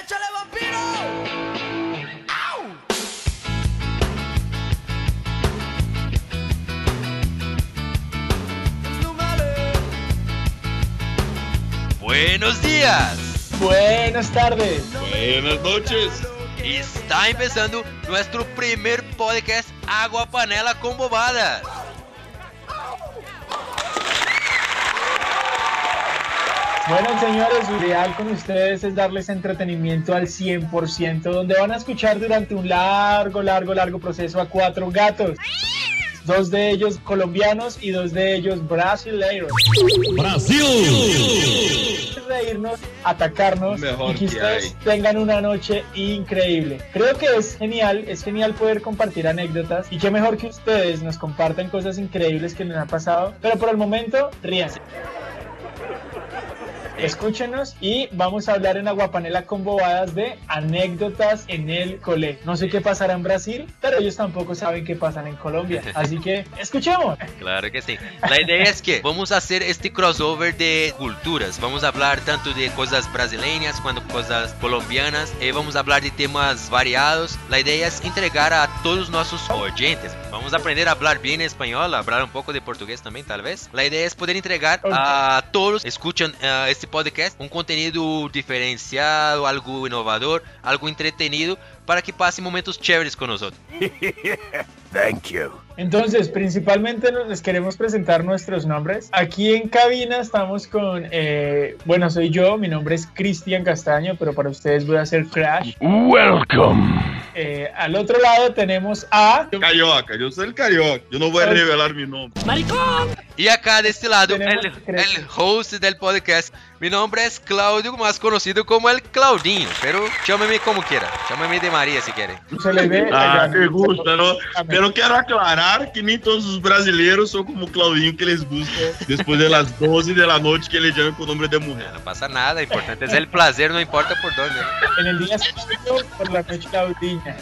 ¡Échale, vampiro! ¡Au! Buenos días. Buenas tardes. Buenas noches. Está empezando nuestro primer podcast Agua Panela con Bobadas. Bueno, señores, lo ideal con ustedes es darles entretenimiento al 100%, donde van a escuchar durante un largo, largo, largo proceso a cuatro gatos. Dos de ellos colombianos y dos de ellos brasileiros. Brasil. Reírnos, atacarnos Mejor y que que ustedes tengan una noche increíble. Creo que es genial, es genial poder compartir anécdotas y qué mejor que ustedes nos compartan cosas increíbles que les han pasado. Pero por el momento, ríanse. Escúchenos y vamos a hablar en Aguapanela con bobadas de anécdotas en el colegio. No sé qué pasará en Brasil, pero ellos tampoco saben qué pasan en Colombia. Así que escuchemos. Claro que sí. La idea es que vamos a hacer este crossover de culturas. Vamos a hablar tanto de cosas brasileñas como cosas colombianas. Eh, vamos a hablar de temas variados. La idea es entregar a todos nuestros oyentes. Vamos a aprender a hablar bien español, a hablar un poco de portugués también, tal vez. La idea es poder entregar a todos escuchan eh, este podcast un contenido diferenciado, algo innovador, algo entretenido, para que pasen momentos chéveres con nosotros. Thank you. Entonces, principalmente les queremos presentar nuestros nombres. Aquí en cabina estamos con, eh, bueno, soy yo, mi nombre es Cristian Castaño, pero para ustedes voy a hacer Crash. Welcome. Eh, al otro lado tenemos a... Carioca, eu sou el carioca. Eu não vou Ai. revelar meu nome. Y acá de este lado, el, el host del podcast. Mi nombre es Claudio, más conocido como el Claudinho, pero llámeme como quiera. Llámeme de Quiere. Se ve... Ah, que gusta, não? Eu quero aclarar que nem todos os brasileiros são como o Claudinho que eles buscam depois das 12 da noite que ele chama com o nome de mulher. No pasa nada, lo importante es el placer, no importa por dónde. ¿no? En el día por la noche Claudina.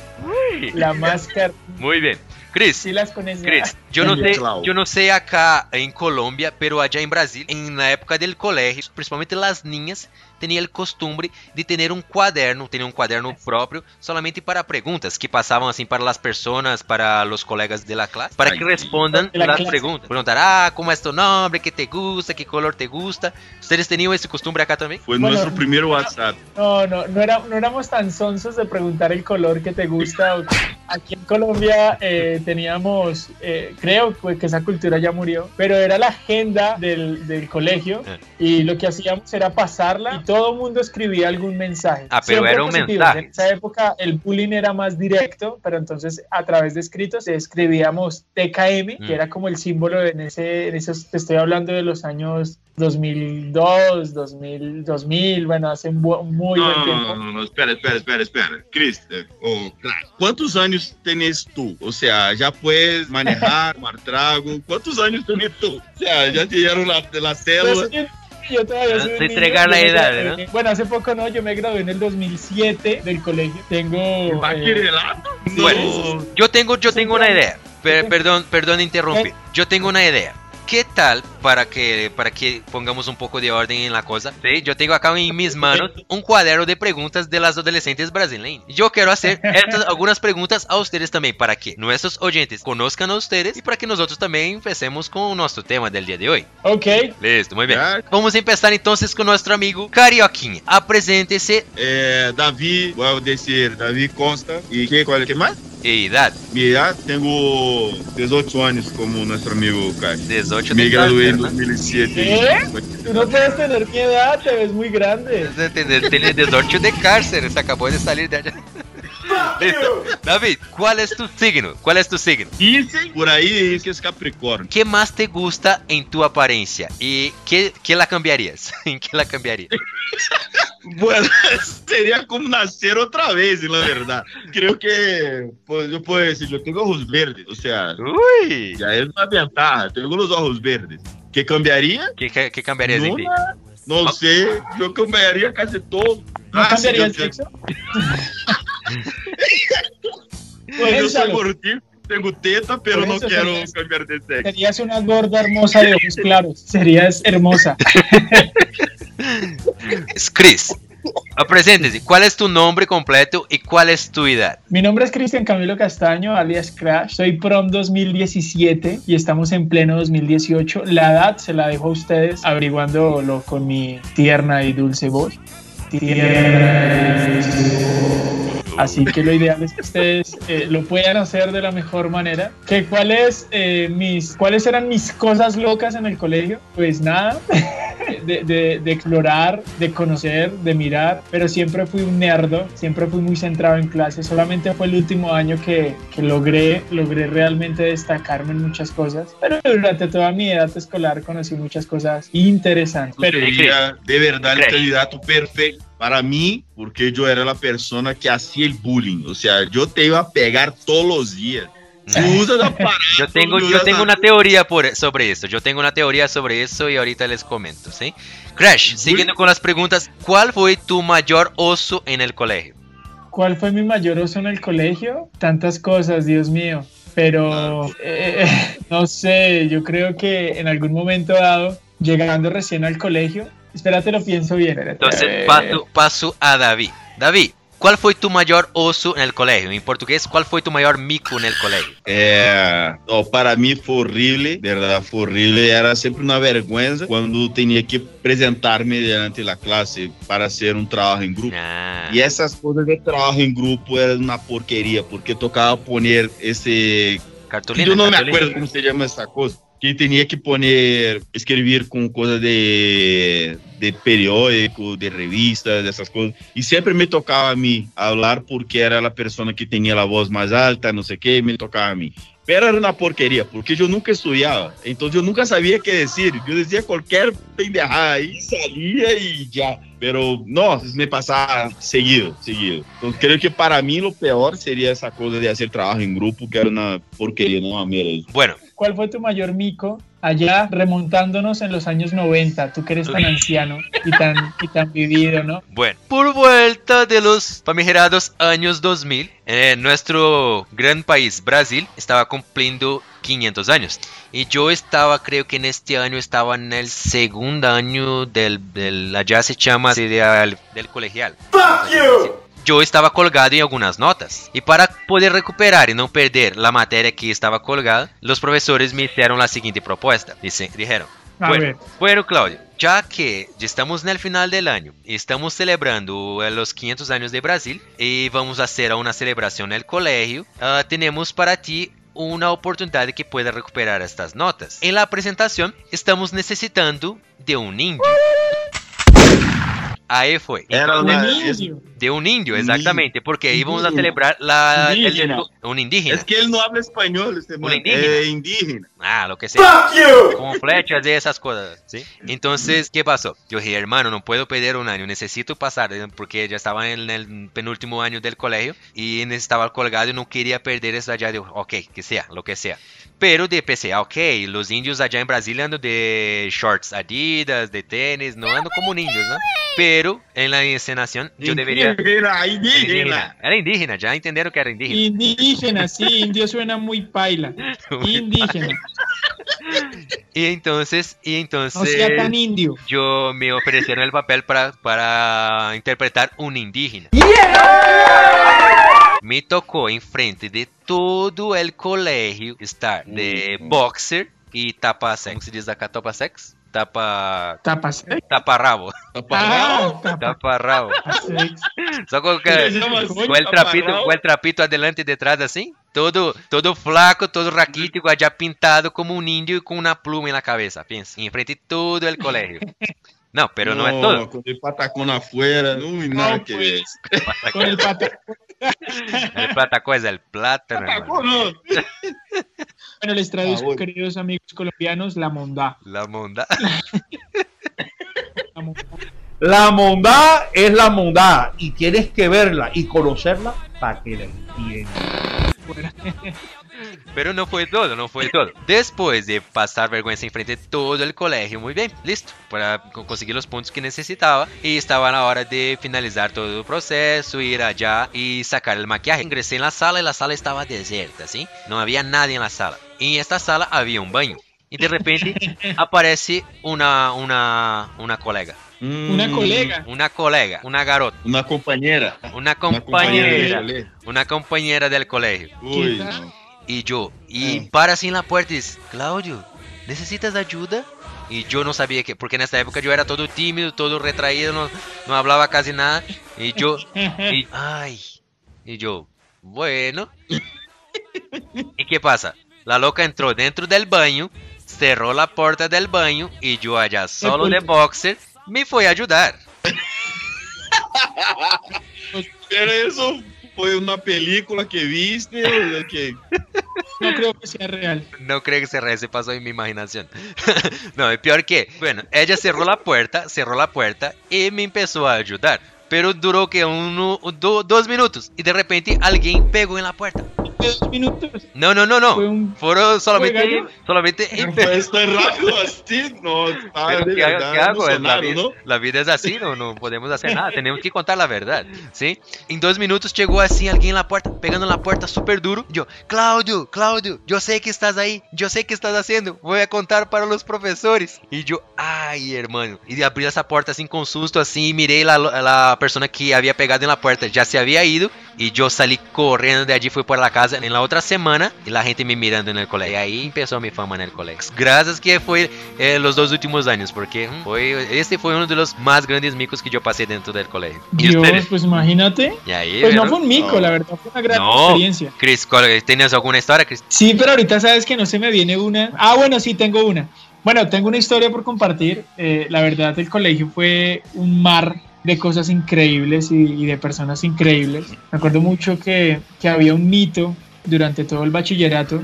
La máscara. Muy bien. Chris, Sí las conoces. Chris, yo no sé, Clau. yo no sé acá en Colombia, pero allá en Brasil, en la época del colegio, principalmente las niñas tenían el costumbre de tener un cuaderno, tener un cuaderno propio, solamente para preguntas que pasaban así para las personas, para los colegas de la clase, para que Ay, respondan de la las clase. preguntas. Preguntar, ah, ¿cómo es tu nombre? ¿Qué te gusta? ¿Qué color te gusta? ¿Ustedes tenían ese costumbre acá también? Foi Bueno, nosso primeiro WhatsApp. No, no, no, era, no éramos tan sonsos de preguntar el color que te gusta. Aquí en Colombia eh, teníamos, eh, creo pues, que esa cultura ya murió, pero era la agenda del, del colegio Eh. y lo que hacíamos era pasarla y todo el mundo escribía algún mensaje. Ah, pero Siempre era un mensaje. En esa época el bullying era más directo, pero entonces a través de escritos escribíamos TKM, Mm. que era como el símbolo en ese, en esos, te estoy hablando de los años 2002, 2000, 2000 bueno, hace muy buen Não, tiempo. não, não, não, espera, espera, espera, espera. Eh, ô, craque, quantos anos tens tu? Ou seja, já puedes manejar, tomar trago. Quantos anos tens tu? O sea, já te dieron la, la célula. yo, yo todavía soy niño, entregar la edad, gradué- Bueno, hace poco no, yo me gradué en el 2007 del colegio. Tengo... Va eh? Bueno. Yo tengo, yo tengo una idea. Per- perdón, perdón interrumpir. Yo tengo una idea. ¿Qué tal para que para que pongamos un poco de orden en la cosa? ¿sí? Yo tengo acá en mis manos un cuaderno de preguntas de las adolescentes brasileñas. Yo quiero hacer estas, algunas preguntas a ustedes también para que nuestros oyentes conozcan a ustedes y para que nosotros también empecemos con nuestro tema del día de hoy. Ok, Listo, muy bien. Ya. Vamos a empezar entonces con nuestro amigo Carioquinha. Apreséntese É, Davi, vou dizer Davi Costa. E que, qual, que mais? E edad. Minha idade, tenho 18 anos, como nosso amigo Caio. 18 Me graduei em cárcel, ¿no? 2007. ¿Eh? tú no puedes tener mi edad, te ves muy grande. Tiene 18 de cárcel, se acabó de salir de allá. Listo. David, ¿cuál es tu signo? ¿Cuál es tu signo? Dizem por aí que é Capricórnio. ¿Qué más te gusta en tu apariencia? ¿Y qué, qué la cambiarías? ¿En qué la cambiarías? Bueno, seria como nascer outra vez, na verdade. Creio que, pues, eu posso dizer, eu tenho ojos verdes, ou seja, Uy, já é uma ventaja, tenho os ojos verdes. Que cambiaria? ¿qué, qué, qué cambiarías en ti? Não, não sei, eu cambiaria quase todo. ¿No Ah, cambiaría el sí, yo- sexo? Pues sou Piénsalo. gordinho, tenho teta, pero eso quero serías- cambiar de sexo. Serías una gorda hermosa de ojos claros. Serías hermosa. Chris, Ah, Preséntese, ¿cuál es tu nombre completo y cuál es tu edad? Mi nombre es Cristian Camilo Castaño, alias Crash. Soy prom 2017 y estamos en pleno 2018. La edad se la dejo a ustedes averiguándolo con mi tierna y dulce voz. Tierna y dulce voz. Así que lo ideal es que ustedes eh, lo puedan hacer de la mejor manera. ¿Que cuáles, eh, mis, ¿Cuáles eran mis cosas locas en el colegio? Pues nada, de, de- de explorar, de conocer, de mirar, pero siempre fui un nerdo, siempre fui muy centrado en clase. Solamente fue el último año que, que logré, logré realmente destacarme en muchas cosas, pero durante toda mi edad escolar conocí muchas cosas interesantes. Pero, sería de verdad el Crash. candidato perfecto para mí, porque yo era la persona que hacía el bullying. O sea, yo te iba a pegar todos los días. Aparato, Yo tengo, yo tengo a- una teoría por, sobre esto. Yo tengo una teoría sobre eso y ahorita les comento, ¿sí? Crash, siguiendo con las preguntas, ¿cuál fue tu mayor oso en el colegio? ¿Cuál fue mi mayor oso en el colegio? Tantas cosas, Dios mío. Pero eh, no sé, yo creo que en algún momento dado, llegando recién al colegio, espérate, lo pienso bien. espérate. Entonces Eh, paso, paso a David. David, ¿cuál fue tu mayor oso en el colegio? En portugués, ¿cuál fue tu mayor mico en el colegio? É, ó, para mim foi horrível, de verdade foi horrível. Era sempre uma vergonha quando tinha que apresentar-me diante da classe para ser um trabalho em grupo. Ah, E essas coisas de trabalho em grupo eram uma porqueria, porque tocava poner esse. cartulina. Eu não me acuerdo como se chama essa coisa. Que tinha que poner, escrever com coisa de, de periódico, de revistas, essas coisas. E sempre me tocava a mim falar porque era a pessoa que tinha a voz mais alta, não sei o que, me tocava a mim. Pero era uma porqueria, porque eu nunca estudava. Então eu nunca sabia o que dizer. Eu dizia qualquer pendejada aí, saía e já. Pero, nossa, isso me passava seguido, seguido. Então, creio que para mim o pior seria essa coisa de fazer trabalho em grupo, que era uma porqueria, não uma mera. Bueno, ¿Cuál fue tu mayor mico allá remontándonos en los años 90? Tú que eres tan anciano y tan, y tan vivido, ¿no? Bueno, por vuelta de los famigerados años 2000, eh, nuestro gran país, Brasil, estaba cumpliendo 500 años. Y yo estaba, creo que en este año estaba en el segundo año del, del allá se llama del, del colegial. Yo estaba colgado en algunas notas. Y para poder recuperar y no perder la materia que estaba colgada, los profesores me hicieron la siguiente propuesta. Dice, dijeron, A bueno, bueno, Claudio, ya que estamos en el final del año y estamos celebrando los 500 años de Brasil y vamos a hacer una celebración en el colegio, ah, tenemos para ti una oportunidad de que puedas recuperar estas notas. En la presentación estamos necesitando de un indio. Ahí fue. Era Un indio. De un indio, Un exactamente, porque Un íbamos a celebrar la, el- Indígena. un indígena. Es que ele não habla espanhol, este man. indígena. É indígena. Ah, lo que sea. Con flechas y esas cosas, ¿sí? Entonces, ¿qué pasó? Yo dije, hermano, no puedo perder un año, necesito pasar, eh, porque ya estaba en el penúltimo año del colegio y necesitaba colgado y no quería perder eso allá. Digo, ok, que sea, lo que sea. Pero de PC, ah, ok, los indios allá en Brasil andan de shorts Adidas, de tenis, no ando como indios, ¿no? Pero en la encenación yo debería... Indígena, Era indígena. era indígena, ya entendieron que era indígena. Indígena, sí, indio suena muy paila. Indígena, Y entonces, y no entonces... sea tan indio. yo me ofrecieron el papel para, para interpretar un indígena. Me tocó enfrente de todo el colegio estar de boxer y tapa sex. ¿Cómo se dice acá? ¿Tapa sex? Tapa... Tapas. Tapa rabo. Ah, tapas. Tapa rabo. sex. Só con, Se llama así, con el tapa trapito, rabo. con el trapito adelante y detrás así. Todo, todo flaco, todo raquítico, allá pintado como un indio y con una pluma en la cabeza. Piensa, enfrente de todo el colegio. No, pero no, es todo. Com el patacón afuera. Uy, nada No, que pues. Con el pata. El plataco es el plátano. Patacón no. Bueno, les traduzco, Ah, bueno. queridos amigos colombianos, la mondá. La monda. La mondá. La mondad es la mondad y tienes que verla y conocerla para que la entiendas. Pero no fue todo, no fue todo. Después de pasar vergüenza enfrente de todo el colegio, muy bien, listo, para co- conseguir los puntos que necesitaba. Y estaba a la hora de finalizar todo el proceso, ir allá y sacar el maquillaje. Ingresé en la sala y la sala estaba desierta, ¿sí? No había nadie en la sala. Y en esta sala había un baño. Y de repente aparece una, una, una colega. Una Hum, colega. Una colega, una garota, una companheira de compañera, una compañera del colegio. Tal? Não. Y yo, y Mm. para así en la puerta y dice, Claudio, ¿necesitas ayuda? Y yo no sabía que, porque en época yo era todo tímido, todo retraído, no, no hablaba casi nada. Y yo, y, ay, y yo, bueno. ¿Y qué pasa? La loca entró dentro del baño, cerró la puerta del baño y yo allá solo de boxer me fui a ayudar. Pero isso foi uma película que viste ou que No creo que sea real. No creo que se re- se pasó en mi imaginación. no, es peor que, bueno, ella cerró la puerta, cerró la puerta y me empezó a ayudar. Pero duró que uno, do- dos minutos y de repente alguien pegó en la puerta. Dos minutos. No, no, no, no. Fue un- Fueron solamente, solamente? Não, tá Pero de ¿qué, hago- verdade qué hago? La vida, não? la vida es así, no, no podemos hacer nada, tenemos que contar la verdad, ¿sí? En dos minutos llegó así alguien en la puerta, pegando en la puerta súper duro. Yo, Claudio, Claudio, yo sé que estás ahí, yo sé que estás haciendo, voy a contar para los profesores. Y yo, ay, hermano. Y abrí esa puerta así con susto, así, miré la, la persona que había pegado en la puerta, ya se había ido. Y yo salí corriendo de allí, fui por la casa en la otra semana y la gente me mirando en el colegio. Y ahí empezó mi fama en el colegio. Gracias que fue eh, los dos últimos años, porque mm, fue, este fue uno de los más grandes micos que yo pasé dentro del colegio. ¿Y Dios, ustedes? pues imagínate. Y ahí, Pues no ¿verdad? fue un mico, No. la verdad, fue una gran No. experiencia. Chris, ¿cuál- ¿tienes alguna historia, Chris? Sí, pero ahorita sabes que no se me viene una. Ah, bueno, sí, tengo una. Bueno, tengo una historia por compartir. Eh, la verdad, el colegio fue un mar de cosas increíbles y, y de personas increíbles. Me acuerdo mucho que, que había un mito durante todo el bachillerato.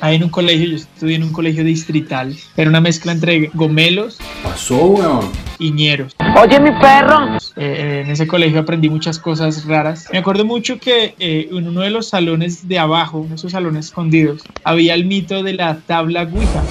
Ahí en un colegio, yo estudié en un colegio distrital. Era una mezcla entre gomelos Pasó, weón. y ñeros. Oye, mi perro. Eh, en ese colegio aprendí muchas cosas raras. Me acuerdo mucho que eh, en uno de los salones de abajo, esos salones escondidos, había el mito de la tabla Ouija.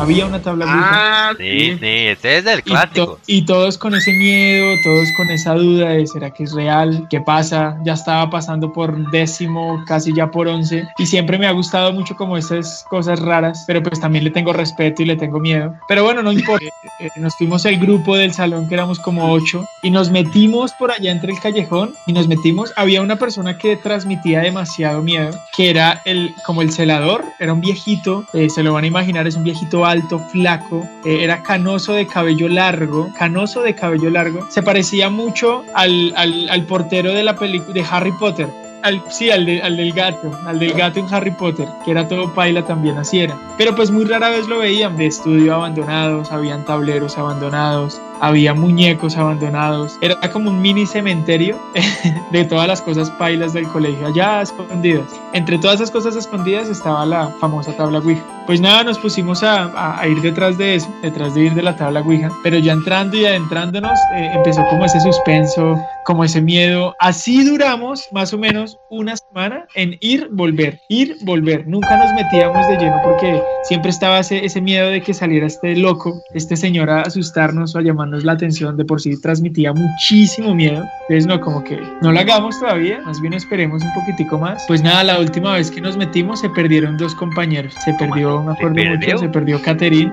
Había una tabla Ouija. Ah, Sí, sí, este es del Y, to- clásico. y todos con ese miedo, todos con esa duda de ¿será que es real? ¿Qué pasa? Ya estaba pasando por décimo, casi ya por once. Y siempre me ha gustado mucho como esas cosas raras, pero pues también le tengo respeto y le tengo miedo. Pero bueno, no importa. Eh, nos fuimos el grupo del salón, que éramos como ocho, y nos metimos por allá entre el callejón y nos metimos. Había una persona que transmitía demasiado miedo, que era el, como el celador, era un viejito, eh, se lo van a imaginar, es un viejito alto, flaco, eh, era canoso de cabello largo, canoso de cabello largo, se parecía mucho al, al, portero de la película de Harry Potter. Al, sí, al del gato, al del gato en Harry Potter, que era todo paila también, así era. Pero pues muy rara vez lo veían, de estudio abandonados, habían tableros abandonados, había muñecos abandonados, era como un mini cementerio de todas las cosas pailas del colegio, allá escondidas. Entre todas esas cosas escondidas estaba la famosa tabla Ouija. Pues nada, nos pusimos a, a- a ir detrás de eso, detrás de ir de la tabla Ouija, pero ya entrando y adentrándonos eh, empezó como ese suspenso, como ese miedo. Así duramos más o menos una semana en ir, volver, ir, volver. Nunca nos metíamos de lleno porque siempre estaba ese, ese miedo de que saliera este loco, este señor a asustarnos o a llamarnos la atención. De por sí transmitía muchísimo miedo. Entonces no, como que no lo hagamos todavía, más bien esperemos un poquitico más. Pues nada, la última vez que nos metimos se perdieron dos compañeros. Se perdió, me acuerdo perdió? mucho, se perdió Caterín.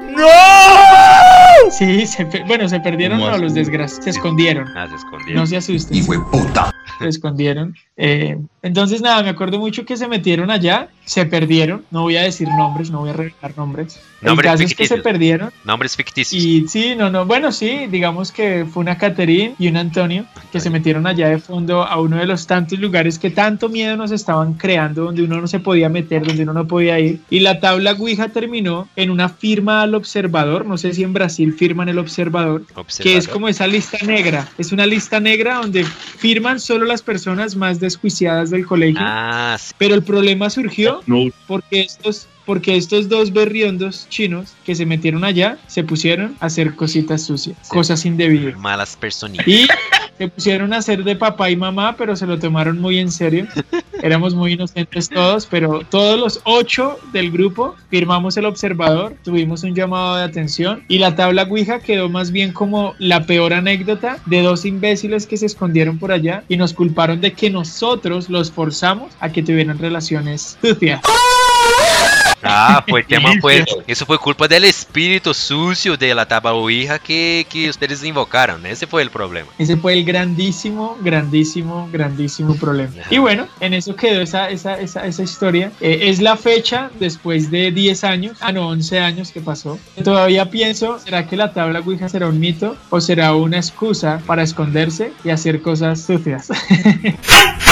Sí, se bueno, se perdieron ¿Cómo no, los desgraciados, se escondieron. Ah, se escondió. No se asusten. Hijo de puta. Se escondieron. Eh, entonces, nada, me acuerdo mucho que se metieron allá, se perdieron. No voy a decir nombres, no voy a revelar nombres. Nombres caso es que se ficticios. perdieron. Nombres ficticios. Y sí, no, no, bueno, sí, digamos que fue una Caterín y un Antonio que se metieron allá de fondo a uno de los tantos lugares que tanto miedo nos estaban creando, donde uno no se podía meter, donde uno no podía ir. Y la tabla Ouija terminó en una firma al observador, no sé si en Brasil firman el observador, que es Observador. como esa lista negra. Es una lista negra donde firman solo las personas más desjuiciadas del colegio. Ah, sí. Pero el problema surgió no. porque estos, porque estos dos berriondos chinos que se metieron allá se pusieron a hacer cositas sucias, Sí. cosas indebidas. Malas personitas. Y se pusieron a hacer de papá y mamá, pero se lo tomaron muy en serio. Éramos muy inocentes todos, pero todos los ocho del grupo firmamos el observador, tuvimos un llamado de atención y la tabla Ouija quedó más bien como la peor anécdota de dos imbéciles que se escondieron por allá y nos culparon de que nosotros los forzamos a que tuvieran relaciones sucias. Ah, fue tema, fue, eso fue culpa del espíritu sucio de la tabaouija que, que ustedes invocaron. Ese fue el problema. Ese fue el grandísimo, grandísimo, grandísimo problema. Y bueno, en eso quedó esa, esa, esa, esa historia. Eh, es la fecha después de 10 años, ah no, 11 años que pasó. Todavía pienso, ¿será que la tabla Ouija será un mito o será una excusa para esconderse y hacer cosas sucias?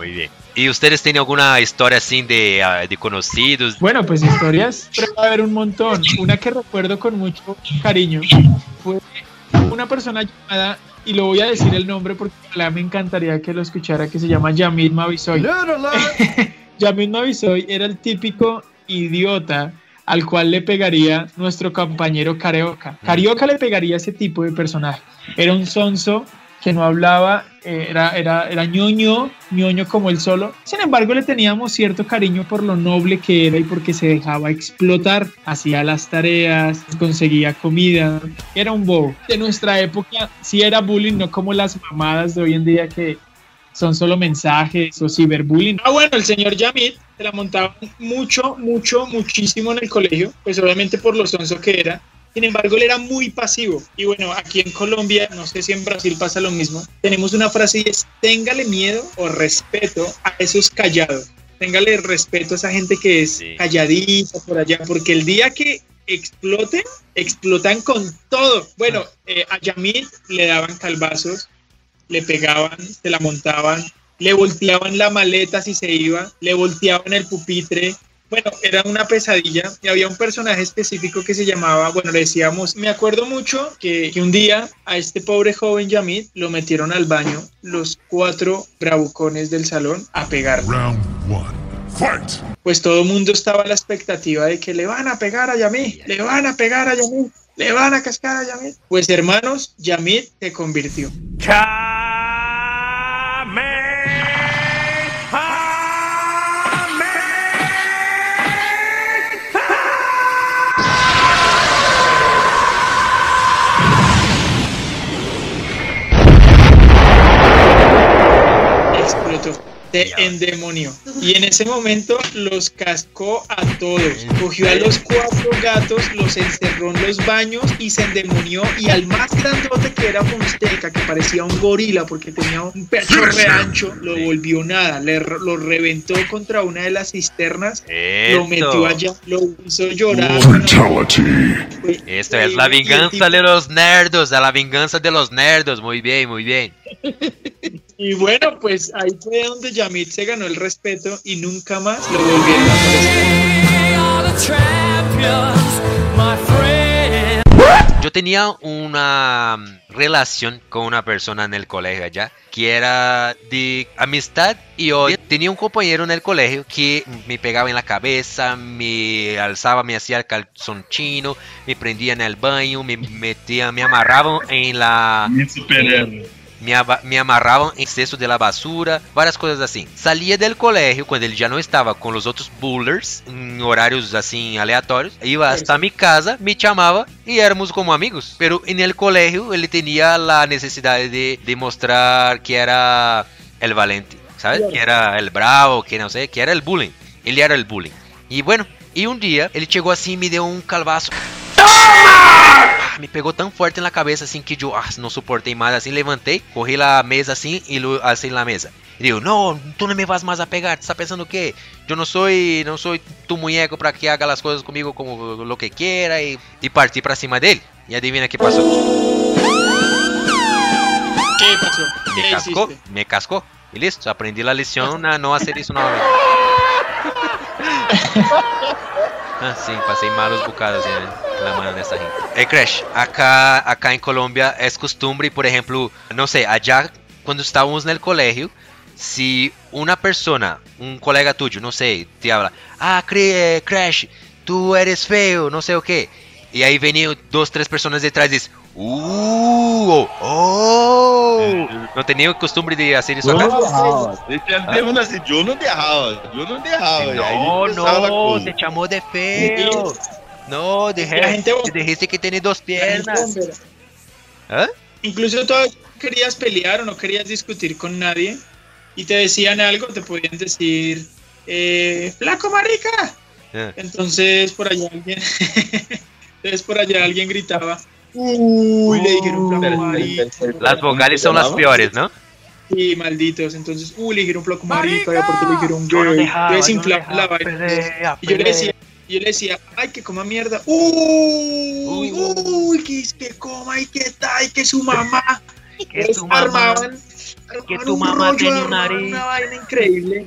Muy bien. ¿Y ustedes tienen alguna historia así de, ah, de conocidos? Bueno, pues historias pero va a haber un montón. Una que recuerdo con mucho cariño fue una persona llamada, y lo voy a decir el nombre porque ojalá me encantaría que lo escuchara, que se llama Yamid Mavisoy. Yamid Mavisoy era el típico idiota al cual le pegaría nuestro compañero Carioca. Carioca le pegaría ese tipo de personaje. Era un sonso que no hablaba, eh, era, era, era ñoño, ñoño como él solo. Sin embargo, le teníamos cierto cariño por lo noble que era y porque se dejaba explotar. Hacía las tareas, conseguía comida, era un bobo. De nuestra época sí era bullying, no como las mamadas de hoy en día que son solo mensajes o ciberbullying. Ah, bueno, el señor Yamit se la montaba mucho, mucho, muchísimo en el colegio, pues obviamente por lo sonso que era. Sin embargo, él era muy pasivo. Y bueno, aquí en Colombia, no sé si en Brasil pasa lo mismo, tenemos una frase y es, téngale miedo o respeto a esos callados. Téngale respeto a esa gente que es Sí. calladita por allá, porque el día que exploten, explotan con todo. Bueno, eh, a Yamil le daban calvazos, le pegaban, se la montaban, le volteaban la maleta si se iba, le volteaban el pupitre. Bueno, era una pesadilla y había un personaje específico que se llamaba, bueno, le decíamos, me acuerdo mucho que, que un día a este pobre joven Yamid lo metieron al baño los cuatro bravucones del salón a pegar. Round one. Fight! Pues todo el mundo estaba a la expectativa de que le van a pegar a Yamid, le van a pegar a Yamid, le van a cascar a Yamid. Pues hermanos, Yamid se convirtió. Endemonió. Y en ese momento los cascó a todos. Cogió a los cuatro gatos, los encerró en los baños y se endemonió. Y al más grandote que era Fonseca, que parecía un gorila porque tenía un pecho re ancho, lo volvió nada. Le, lo reventó contra una de las cisternas, lo metió allá, lo hizo llorar. Fatality. Fue Esto es la venganza tipo- de los nerdos, la venganza de los nerdos. Muy bien, muy bien. Y bueno, pues ahí fue donde Yamit se ganó el respeto y nunca más lo volvieron a molestar. Yo tenía una relación con una persona en el colegio allá que era de amistad y odio. Tenía un compañero en el colegio que me pegaba en la cabeza, me alzaba, me hacía el calzón chino, me prendía en el baño, me metía, me amarraba en la Mi superhéroe. Me, me amarraban en cesto de la basura, várias coisas assim. Saía del colegio quando ele já não estava com os outros bullers, em horários assim aleatórios, ia hasta mi casa, me chamava e éramos como amigos. Pero en el colegio ele tinha a necessidade de, de mostrar que era el valente, ¿sabes? Que era el bravo, que não sei, que era el bullying. Ele era el bullying. E bueno, e um dia ele chegou assim e me deu um calvaço. Ah, me pegou tão forte na cabeça assim que eu ah, não suportei mais. Assim, levantei, corri lá mesa assim e assim na mesa. E eu, não, tu não me vas mais a pegar. Tu está pensando o quê? Eu não sou, não sou tu muñeco para que haga as coisas comigo como lo que quiera e, e parti para cima dele. E adivina que passou? ¿Qué pasó? Me ¿Qué cascó, hiciste? me cascó. E listo, aprendi a lição a não fazer isso novamente. Ah, sim, passei malos bocados né, reclamando dessa gente. É, Crash, acá, acá em Colômbia é costumbre, por exemplo, não sei, allá quando estávamos no colégio, se uma pessoa, um colega tuyo, não sei, te habla, ah, eh, Crash, tu eres feio, não sei o quê. E aí veniam duas, três pessoas detrás e diz, uh, oh, não tem nem o costume de fazer isso acá. Esse é de uno assim, eu não derrava, eu não derrava. No, Aí começava a no, coisa. te chamó de feo. No, La dije, gente- te dijiste que tiene dos piernas. ¿Ah? Incluso tú querías pelear o no querías discutir con nadie y te decían algo, te podían decir, eh, flaco marica. Ah. Entonces por allá alguien, entonces por allá alguien gritaba, uy, le dijeron flaco marica. Las vocales son las peores, ¿no? Sí, malditos. Entonces, uy, le dijeron flaco marica, y aparte le dijeron gay. dejaba, Entonces la vaina. pelea, Y yo le decía, y yo le decía, ay, que coma mierda. Uy, uy, que, que coma y que está, y que su mamá. Que tu mamá, armaban, que armaban tu un mamá rollo, tenía una una vaina increíble.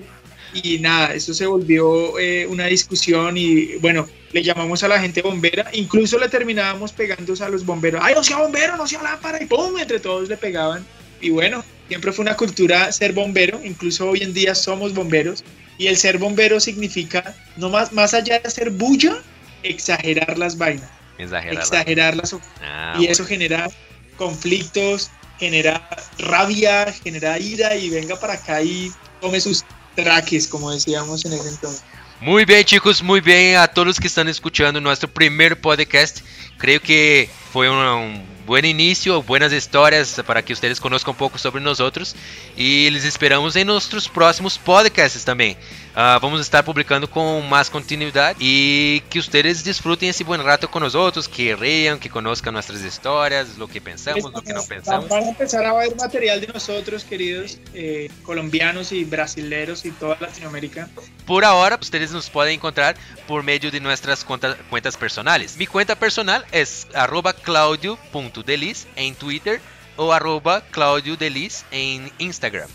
Y nada, eso se volvió eh, una discusión y bueno, le llamamos a la gente bombera, incluso le terminábamos pegando a los bomberos, ay, no sea bombero, no sea lámpara, y pum, entre todos le pegaban. Y bueno, siempre fue una cultura ser bombero, incluso hoy en día somos bomberos, y el ser bombero significa, no más, más allá de hacer bulla, exagerar las vainas, exagerar las Ah, y eso genera conflictos, genera rabia, genera ira y venga para acá y tome sus traques, como decíamos en ese entonces. Muy bien, chicos, muy bien a todos que están escuchando nuestro primer podcast. Creo que fue un, un buen inicio, buenas historias para que ustedes conozcan un poco sobre nosotros. Y les esperamos en nuestros próximos podcasts también. Ah, vamos a estar publicando con más continuidad y que ustedes disfruten ese buen rato con nosotros, que rían, que conozcan nuestras historias, lo que pensamos, lo que no pensamos. Van a empezar a ver material de nosotros, queridos eh, colombianos y brasileros y toda Latinoamérica. Por ahora, ustedes nos pueden encontrar por medio de nuestras cuenta- cuentas personales. Mi cuenta personal es arroba claudio.delis en Twitter o arroba claudiodelis en Instagram.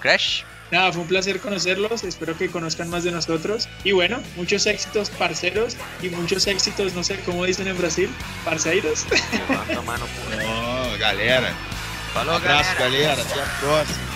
Crash. Nada, fue un placer conocerlos, espero que conozcan más de nosotros. Y bueno, muchos éxitos, parceros, y muchos éxitos, no sé cómo dicen en Brasil, parceiros. Levanta a mano, porra. Ó, galera. Falou, Abraço, galera. galera. Até a próxima.